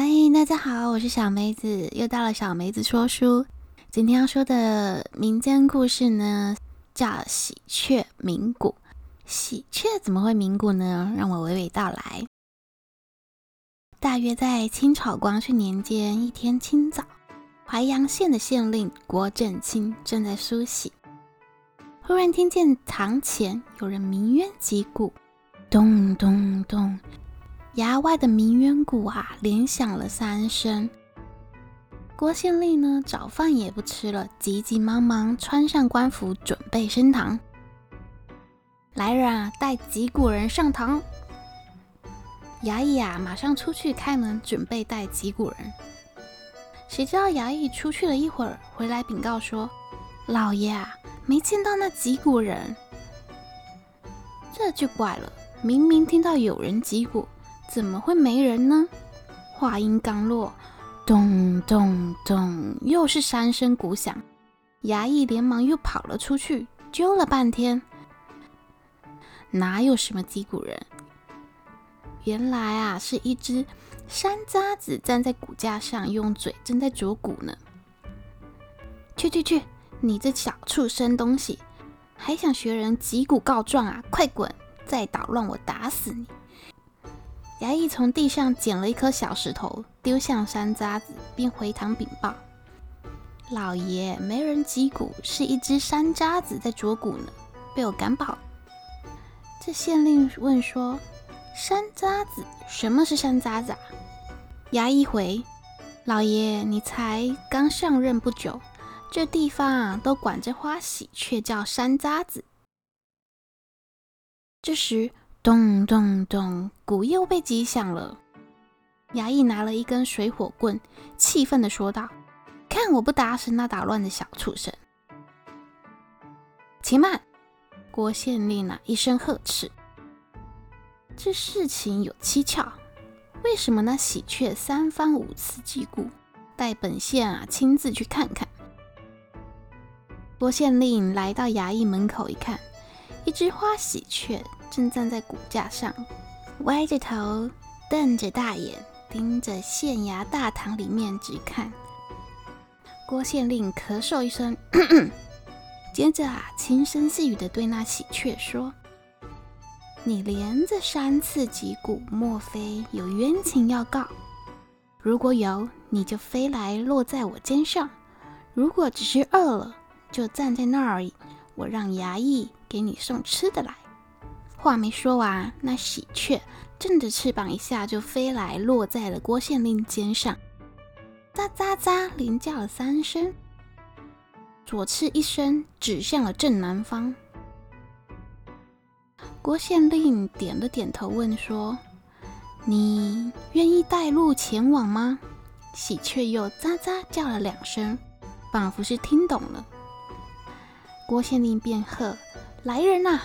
嗨，大家好，我是小梅子，又到了小梅子说书。今天要说的民间故事呢，叫喜鹊鸣鼓。喜鹊怎么会鸣鼓呢？让我娓娓道来。大约在清朝光绪年间一天清早，淮阳县的县令郭正清正在梳洗，忽然听见堂前有人鸣冤击鼓，咚咚咚。衙外的鸣冤鼓啊，连响了三声。郭县令呢，早饭也不吃了，急急忙忙穿上官服，准备升堂。来人啊，带击鼓人上堂。衙役啊，马上出去开门，准备带击鼓人。谁知道衙役出去了一会儿，回来禀告说：“老爷啊，没见到那击鼓人。”这就怪了，明明听到有人击鼓。怎么会没人呢？话音刚落，咚咚咚，又是三声鼓响。衙役连忙又跑了出去，揪了半天，哪有什么击鼓人？原来啊，是一只山楂子站在鼓架上，用嘴正在啄鼓呢。去去去，你这小畜生东西，还想学人击鼓告状啊？快滚！再捣乱，我打死你！衙役从地上捡了一颗小石头，丢向山楂子，并回堂禀报：“老爷，没人击鼓，是一只山楂子在啄鼓呢，被我赶跑。”这县令问说：“山楂子？什么是山楂子啊？”衙役回：“老爷，你才刚上任不久，这地方，都管这花喜鹊叫山楂子。”这时。咚咚咚，鼓又被击响了。衙役拿了一根水火棍，气愤的说道：“看我不打死那捣乱的小畜生！”且慢！郭县令啊，一声呵斥：“这事情有蹊跷，为什么那喜鹊三番五次击鼓？待本县啊亲自去看看。”郭县令来到衙役门口一看，一只花喜鹊。正站在骨架上，歪着头，瞪着大眼，盯着县衙大堂里面直看。郭县令咳嗽一声，咳咳，接着啊，轻声细语地对那喜鹊说：“你连着三次击鼓，莫非有冤情要告？如果有，你就飞来落在我肩上；如果只是饿了，就站在那儿，我让衙役给你送吃的来。”话没说完，那喜鹊振着翅膀，一下就飞来，落在了郭县令肩上，喳喳喳，连叫了三声，左翅一伸，指向了正南方。郭县令点了点头，问说：“你愿意带路前往吗？”喜鹊又喳喳叫了两声，仿佛是听懂了。郭县令便喝：“来人呐！”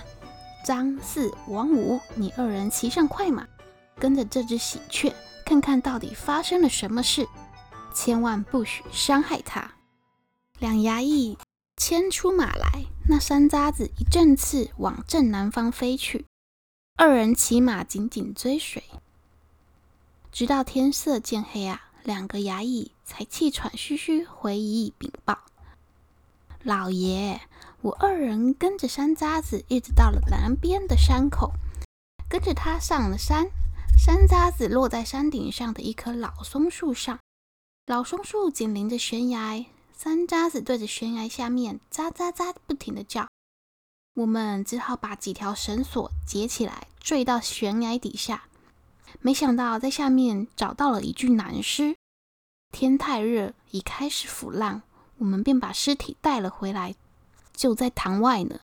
张四、王五，你二人骑上快马，跟着这只喜鹊，看看到底发生了什么事，千万不许伤害它。两衙役牵出马来，那山楂子一阵刺往正南方飞去，二人骑马紧紧追随，直到天色渐黑啊，两个衙役才气喘吁吁回驿禀报：老爷。我二人跟着山楂子，一直到了南边的山口，跟着他上了山。山楂子落在山顶上的一棵老松树上，老松树紧邻着悬崖，山楂子对着悬崖下面喳喳喳不停地叫。我们只好把几条绳索结起来，坠到悬崖底下。没想到在下面找到了一具男尸。天太热，已开始腐烂，我们便把尸体带了回来。就在堂外呢。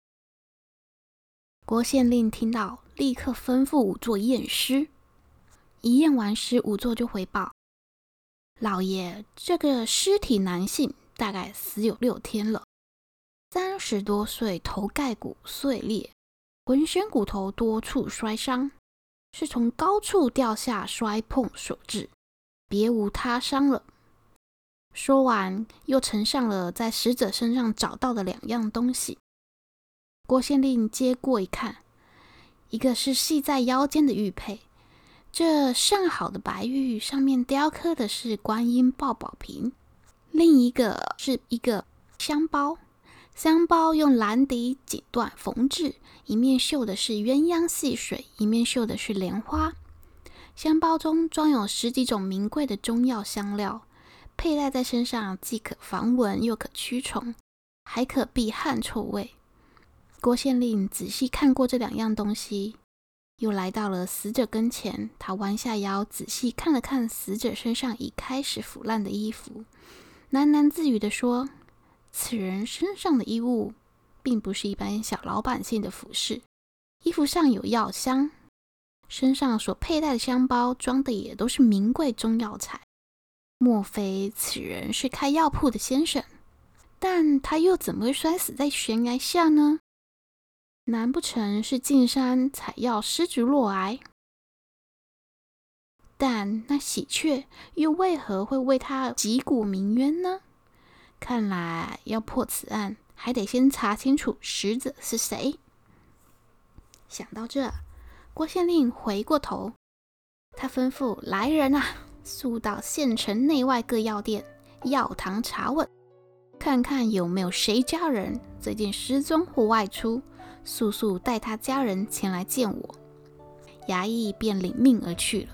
郭县令听到，立刻吩咐仵作验尸。一验完尸，仵作就回报：“老爷，这个尸体男性，大概死有六天了，三十多岁，头盖骨碎裂，浑身骨头多处摔伤，是从高处掉下摔碰所致，别无他伤了。”说完，又呈上了在死者身上找到的两样东西。郭县令接过一看，一个是系在腰间的玉佩，这上好的白玉上面雕刻的是观音抱宝瓶，另一个是一个香包，香包用蓝底锦缎缝制，一面绣的是鸳鸯戏水，一面绣的是莲花。香包中装有十几种名贵的中药香料，佩戴在身上既可防蚊又可驱虫，还可避汗臭味。郭县令仔细看过这两样东西。又来到了死者跟前，他弯下腰，仔细看了看死者身上已开始腐烂的衣服，喃喃自语地说：“此人身上的衣物，并不是一般小老百姓的服饰，衣服上有药香，身上所佩戴的香包装的也都是名贵中药材。莫非此人是开药铺的先生？但他又怎么会摔死在悬崖下呢？”难不成是进山采药失足落崖？但那喜鹊又为何会为他击鼓鸣冤呢？看来要破此案，还得先查清楚死者是谁。想到这，郭县令回过头，他吩咐来人啊，速到县城内外各药店、药堂查问，看看有没有谁家人最近失踪或外出。速速带他家人前来见我，衙役便领命而去了。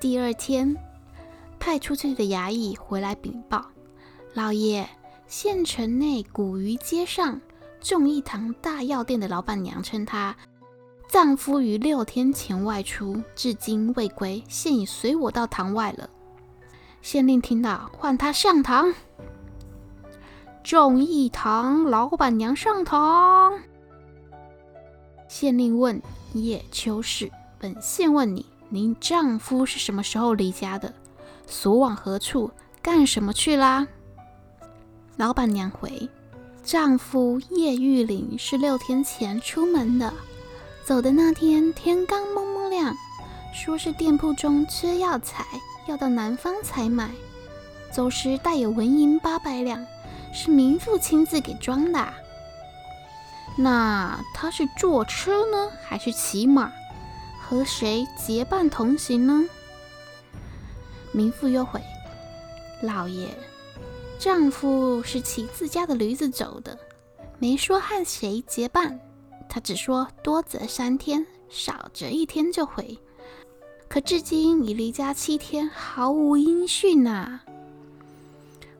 第二天，派出去的衙役回来禀报：老爷，县城内古鱼街上众义堂大药店的老板娘称她丈夫于六天前外出，至今未归，现已随我到堂外了。县令听到，唤他上堂。众义堂老板娘上堂。县令问叶秋氏：“本县问你，您丈夫是什么时候离家的？所往何处？干什么去啦？”老板娘回：“丈夫叶玉麟是六天前出门的，走的那天天刚蒙蒙亮，说是店铺中缺药材，要到南方采买。走时带有纹银八百两，是民妇亲自给装的。”那他是坐车呢，还是骑马？和谁结伴同行呢？民妇又回：“老爷，丈夫是骑自家的驴子走的，没说和谁结伴，他只说多则三天，少则一天就回。可至今已离家七天，毫无音讯呐、啊。”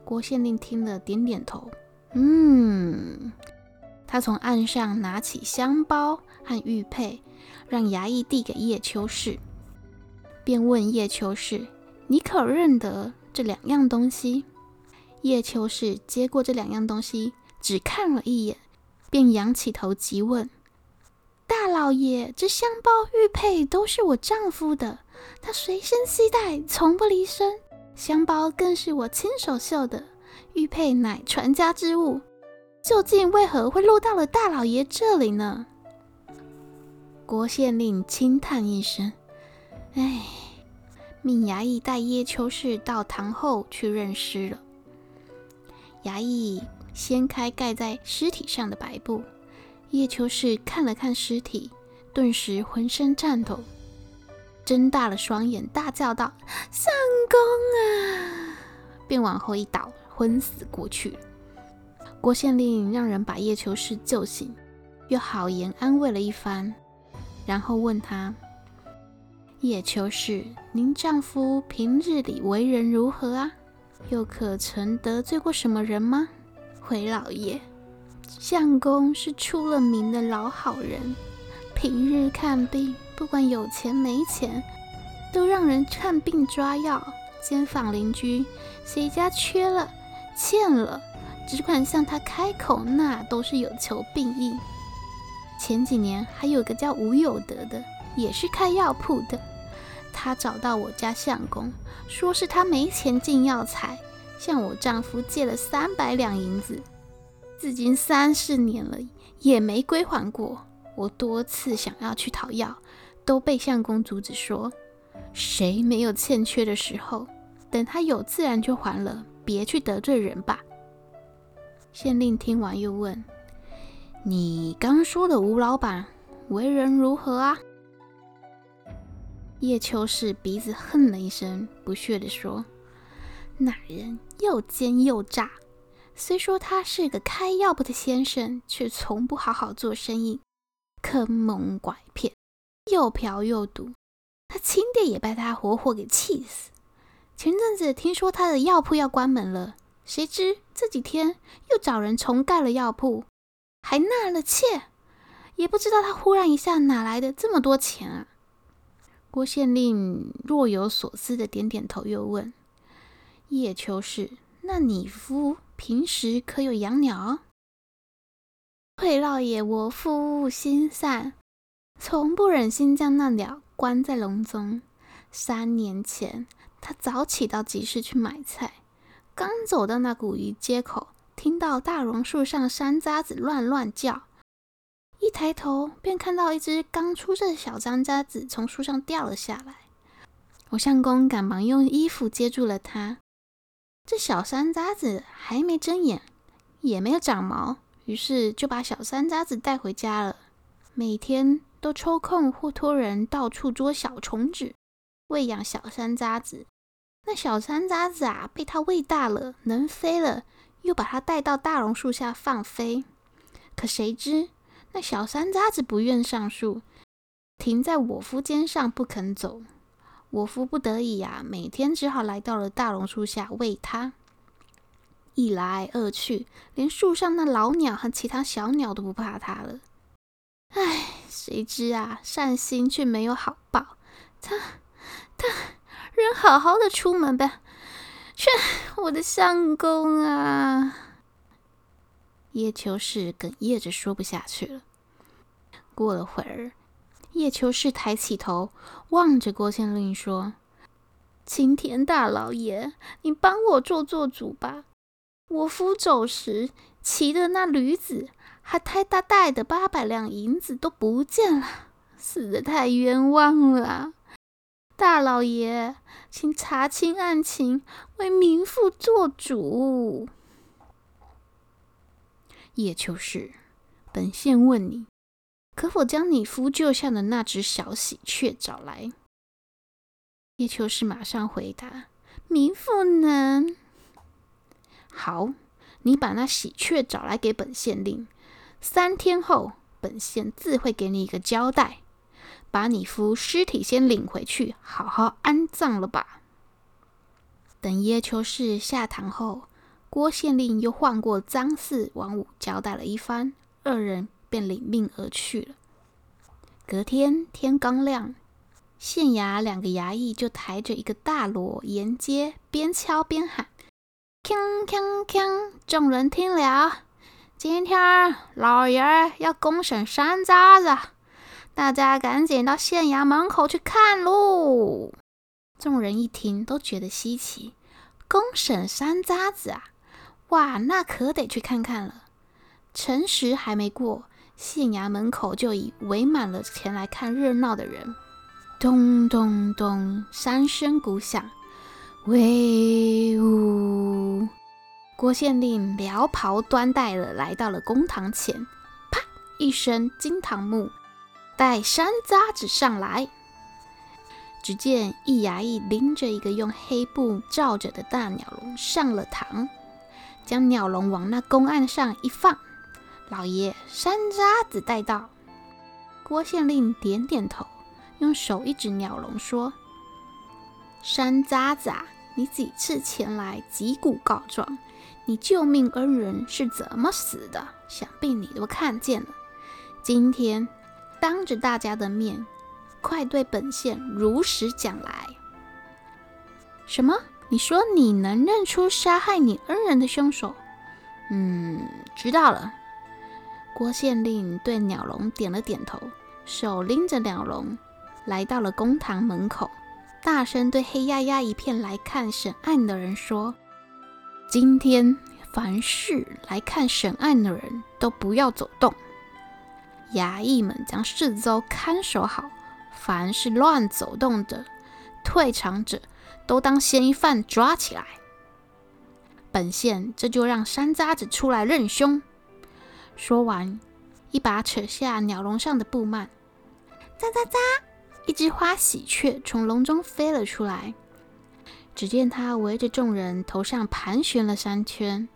郭县令听了，点点头，嗯。他从案上拿起香包和玉佩，让衙役递给叶秋氏，便问叶秋氏：“你可认得这两样东西？”叶秋氏接过这两样东西，只看了一眼，便仰起头急问：“大老爷，这香包、玉佩都是我丈夫的，他随身携带，从不离身。香包更是我亲手绣的，玉佩乃传家之物。”究竟为何会落到了大老爷这里呢？郭县令轻叹一声：“哎，命衙役带叶秋氏到堂后去认尸了。”衙役掀开盖在尸体上的白布，叶秋氏看了看尸体，顿时浑身颤抖，睁大了双眼，大叫道：“相公啊！”便往后一倒，昏死过去。郭县令让人把叶秋氏救醒，又好言安慰了一番，然后问他：“叶秋氏，您丈夫平日里为人如何啊？又可曾得罪过什么人吗？”回老爷，相公是出了名的老好人，平日看病，不管有钱没钱，都让人看病抓药，街坊邻居谁家缺了、欠了。只管向他开口，那都是有求必应。前几年还有个叫吴有德的，也是开药铺的。他找到我家相公，说是他没钱进药材，向我丈夫借了三百两银子，至今三四年了，也没归还过。我多次想要去讨要，都被相公阻止说，谁没有欠缺的时候？等他有，自然就还了，别去得罪人吧。县令听完又问：“你刚说的吴老板为人如何啊？”叶秋氏鼻子哼了一声，不屑地说：“那人又奸又诈。虽说他是个开药铺的先生，却从不好好做生意，坑蒙拐骗，又嫖又赌。他亲爹也被他活活给气死。前阵子听说他的药铺要关门了，谁知这几天又找人重盖了药铺，还纳了妾。”也不知道他忽然一下哪来的这么多钱啊！郭县令若有所思的点点头，又问叶秋实：“那你夫平时可有养鸟？”回老爷，我夫心善，从不忍心将那鸟关在笼中。三年前，他早起到集市去买菜，刚走到那古鱼街口，听到大榕树上山楂子乱乱叫。一抬头，便看到一只刚出生的小山楂子从树上掉了下来。我相公赶忙用衣服接住了它。这小山楂子还没睁眼，也没有长毛，于是就把小山楂子带回家了。每天都抽空或托人到处捉小虫子，喂养小山楂子。那小山楂子啊，被它喂大了，能飞了，又把它带到大榕树下放飞。可谁知，那小山楂子不愿上树，停在我夫肩上不肯走。我夫不得已呀、每天只好来到了大榕树下喂它。一来二去，连树上那老鸟和其他小鸟都不怕它了。唉，谁知啊，善心却没有好报。他他人好好的出门呗，却我的相公啊！叶秋实哽咽着说不下去了。过了会儿，叶秋氏抬起头，望着郭县令说：“青天大老爷，你帮我做做主吧！我夫走时骑的那驴子，还太大带的八百两银子都不见了，死的太冤枉了！大老爷，请查清案情，为民妇做主。”叶秋氏，本县问你，可否将你夫救下的那只小喜鹊找来？叶秋实马上回答：“民妇能。”好，你把那喜鹊找来给本县令。三天后，本县自会给你一个交代。把你夫尸体先领回去，好好安葬了吧。等叶秋氏下堂后。郭县令又换过张四、王五交代了一番，二人便领命而去了。隔天天刚亮，县衙两个衙役就抬着一个大锣沿街边敲边喊：“锵锵锵！”众人听了，今天老爷要公审山楂子，大家赶紧到县衙门口去看喽！众人一听，都觉得稀奇，公审山楂子啊！哇，那可得去看看了。辰时还没过，县衙门口就已围满了前来看热闹的人。咚咚咚，三声鼓响，威武！郭县令撩袍端带了来到了公堂前，啪一声，惊堂木带山楂子上来。只见一衙役拎着一个用黑布罩着的大鸟笼上了堂。将鸟笼往那公案上一放，老爷，山楂子带到。郭县令点点头，用手一指鸟笼，说：“山楂子啊，你几次前来击鼓告状，你救命恩人是怎么死的？想必你都看见了。今天当着大家的面，快对本县如实讲来。什么？”你说你能认出杀害你恩人的凶手？嗯，知道了。郭县令对鸟笼点了点头，手拎着鸟笼来到了公堂门口，大声对黑压压一片来看审案的人说：“今天凡是来看审案的人都不要走动，衙役们将四周看守好，凡是乱走动的、退场者。”都当嫌疑犯抓起来。本县这就让山楂子出来认凶。说完，一把扯下鸟笼上的布幔，喳喳喳，一只花喜鹊从笼中飞了出来。只见它围着众人头上盘旋了三圈，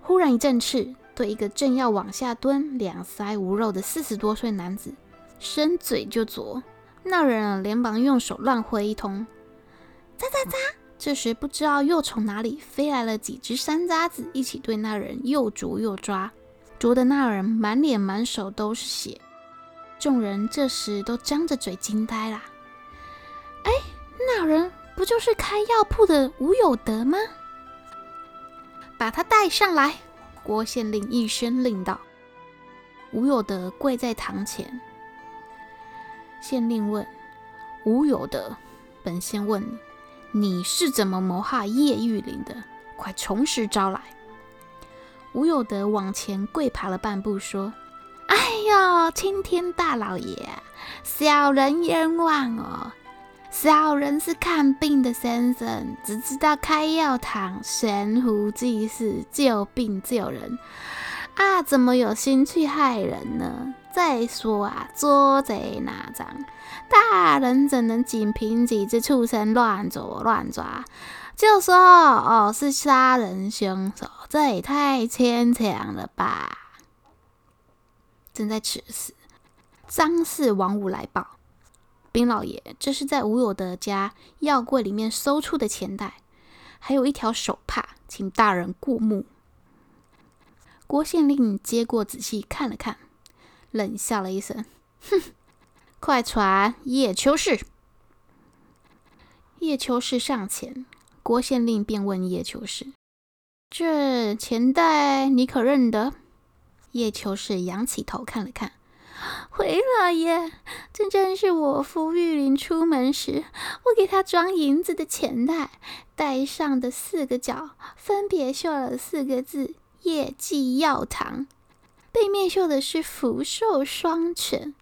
忽然一阵翅，对一个正要往下蹲、两腮无肉的四十多岁男子伸嘴就啄。那人，连忙用手乱挥一通，喳喳喳！这时不知道又从哪里飞来了几只山楂子，一起对那人又啄又抓，啄得那人满脸满手都是血。众人这时都张着嘴惊呆了。哎，那人不就是开药铺的吴有德吗？把他带上来！郭县令一声令道。吴有德跪在堂前。县令问：“吴有德，本县问你，你是怎么谋害叶玉麟的？快从实招来。”吴有德往前跪爬了半步，说：“哎呦，青天大老爷，小人冤枉哦！小人是看病的先生，只知道开药堂、悬壶济世、救病救人，啊，怎么有心去害人呢？”再说啊，捉贼拿赃，大人怎能仅凭几只畜生乱啄乱抓，就说哦是杀人凶手？这也太牵强了吧！正在此时，张氏王五来报：禀老爷，这是在吴有德家药柜里面搜出的钱袋，还有一条手帕，请大人过目。郭县令接过，仔细看了看。冷笑了一声，哼！快传叶秋氏。叶秋氏上前，郭县令便问叶秋氏：“这钱袋你可认得？”叶秋是仰起头看了看，回老爷，这正是我夫玉林出门时，我给他装银子的钱袋，袋上的四个角分别绣了四个字：叶记药堂。背面绣的是福寿双全，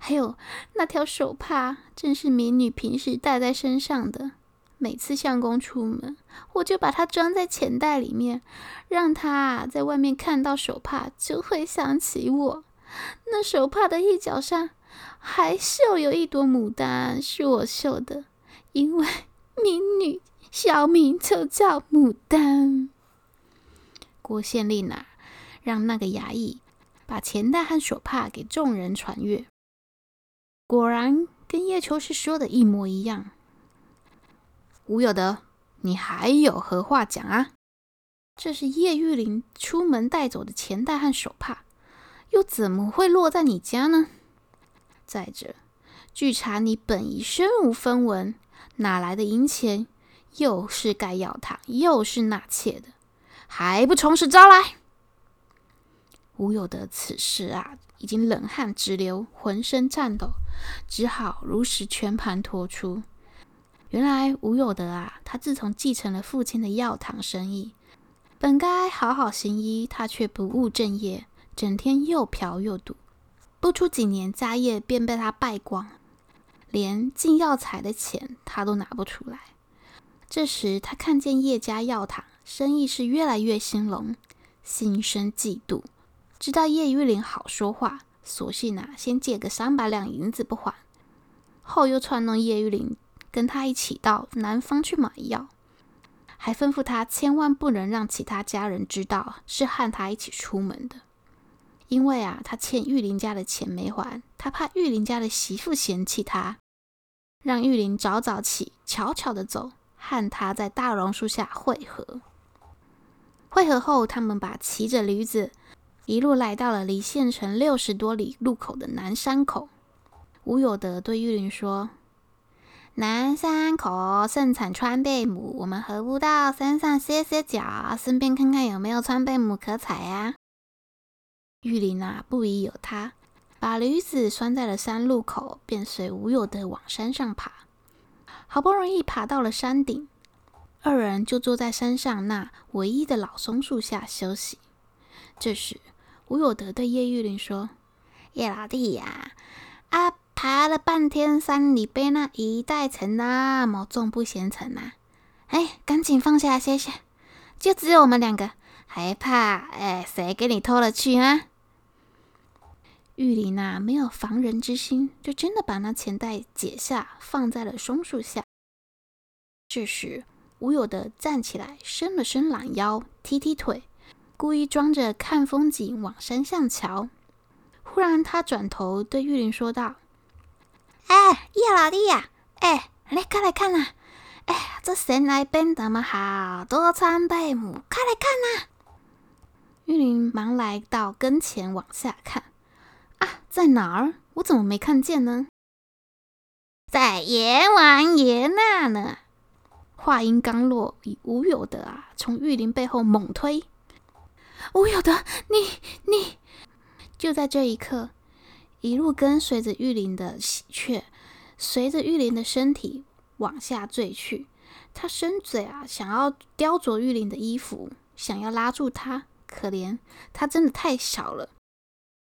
还有那条手帕，正是民女平时戴在身上的。每次相公出门，我就把它装在钱袋里面，让他在外面看到手帕，就会想起我。那手帕的一角上还绣有一朵牡丹，是我绣的，因为民女小名就叫牡丹。郭县令啊，让那个衙役。把钱袋和手帕给众人传阅，果然跟叶秋是说的一模一样。吴有德，你还有何话讲啊？这是叶玉玲出门带走的钱袋和手帕，又怎么会落在你家呢？再者，据查你本已身无分文，哪来的银钱？又是盖药堂，又是纳妾的，还不从实招来？吴有德此时啊，已经冷汗直流，浑身颤抖，只好如实全盘托出。原来吴有德啊，他自从继承了父亲的药堂生意，本该好好行医，他却不务正业，整天又嫖又赌。不出几年，家业便被他败光，连进药材的钱他都拿不出来。这时他看见叶家药堂生意是越来越兴隆，心生嫉妒。知道叶玉玲好说话，索性啊，先借个三百两银子不还，后又串弄叶玉玲跟他一起到南方去买药，还吩咐他千万不能让其他家人知道是和他一起出门的，因为啊，他欠玉林家的钱没还，他怕玉林家的媳妇嫌弃他，让玉林早早起，悄悄的走，和他在大榕树下会合。会合后，他们把骑着驴子。一路来到了离县城六十多里路口的南山口。吴有德对玉林说：“南山口盛产川贝母，我们何不到山上歇歇脚，顺便看看有没有川贝母可采呀？”玉林啊，不疑有他，把驴子拴在了山路口，便随吴有德往山上爬。好不容易爬到了山顶，二人就坐在山上那唯一的老松树下休息。这时，吴有德对叶玉林说：“叶老弟呀，啊，爬了半天山，你背那一袋钱那么重，不嫌沉呐？哎，赶紧放下歇歇，就只有我们两个，还怕哎谁给你偷了去啊？”玉林呐、没有防人之心，就真的把那钱袋解下，放在了松树下。这时，吴有德站起来，伸了伸懒腰，踢踢腿，故意装着看风景往山上瞧。忽然，他转头对玉林说道：“哎，叶老弟呀，哎，来看来看呐！哎，这山那边怎么好多参贝母？快来看呐！”玉林忙来到跟前，往下看。啊，在哪儿？我怎么没看见呢？在阎王爷那呢。话音刚落，以吴有德啊，从玉林背后猛推。吴有德，你你！就在这一刻，一路跟随着玉林的喜鹊，随着玉林的身体往下坠去。他伸嘴啊，想要叼着玉林的衣服，想要拉住他。可怜他真的太小了。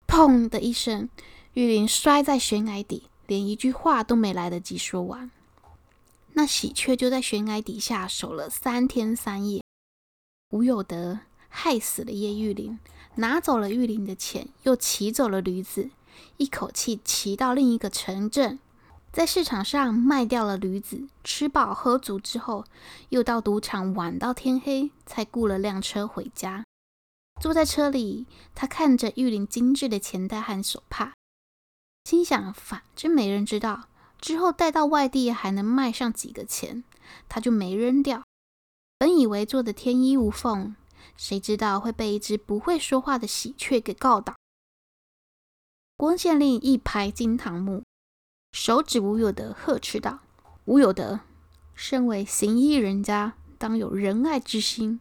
砰的一声，玉林摔在悬崖底，连一句话都没来得及说完。那喜鹊就在悬崖底下守了三天三夜。吴有德害死了叶玉林，拿走了玉林的钱，又骑走了驴子，一口气骑到另一个城镇，在市场上卖掉了驴子，吃饱喝足之后，又到赌场玩到天黑，才雇了辆车回家。坐在车里，他看着玉林精致的钱袋和手帕，心想：反正没人知道。之后带到外地还能卖上几个钱，他就没扔掉。本以为做的天衣无缝，谁知道会被一只不会说话的喜鹊给告倒。光县令一拍惊堂木，手指吴有德，呵斥道：“吴有德，身为行医人家，当有仁爱之心。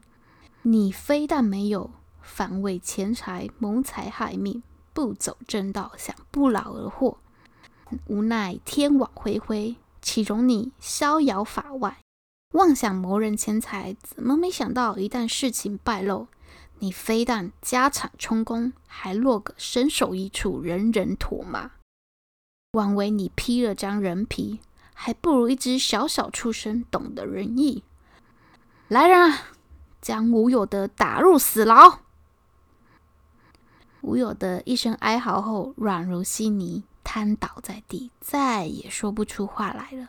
你非但没有，反为钱财谋财害命，不走正道，想不劳而获。”无奈天网恢恢，岂容你逍遥法外？妄想谋人钱财，怎么没想到一旦事情败露，你非但家产充公，还落个身首异处，人人唾骂。枉为你披了张人皮，还不如一只小小畜生懂得仁义。来人啊，将吴有德打入死牢！吴有德一声哀嚎后，软如稀泥。瘫倒在地，再也说不出话来了。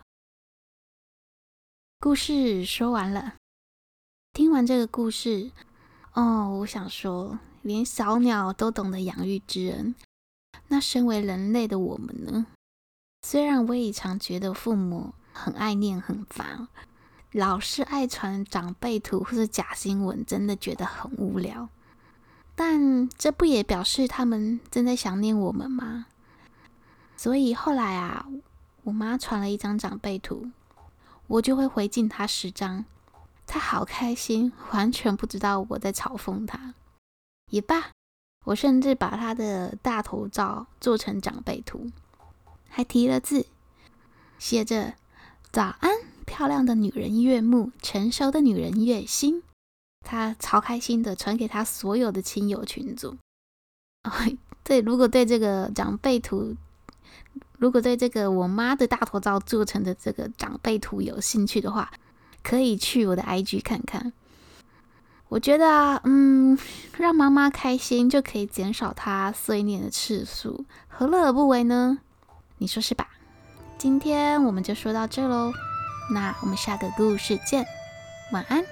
故事说完了，听完这个故事，哦，我想说，连小鸟都懂得养育之恩，那身为人类的我们呢？虽然我也常觉得父母很爱念很烦，老是爱传长辈图或者假新闻，真的觉得很无聊。但这不也表示他们正在想念我们吗？所以后来啊，我妈传了一张长辈图，我就会回敬她十张，他好开心，完全不知道我在嘲讽他。也罢，我甚至把他的大头照做成长辈图，还提了字，写着“早安，漂亮的女人月暮，成熟的女人月心”。他超开心的传给他所有的亲友群组。哦，对，如果对这个长辈图。如果对这个我妈的大头照做成的这个长辈图有兴趣的话，可以去我的 IG 看看。我觉得啊，嗯，让妈妈开心就可以减少她碎念的次数，何乐而不为呢？你说是吧？今天我们就说到这喽，那我们下个故事见，晚安。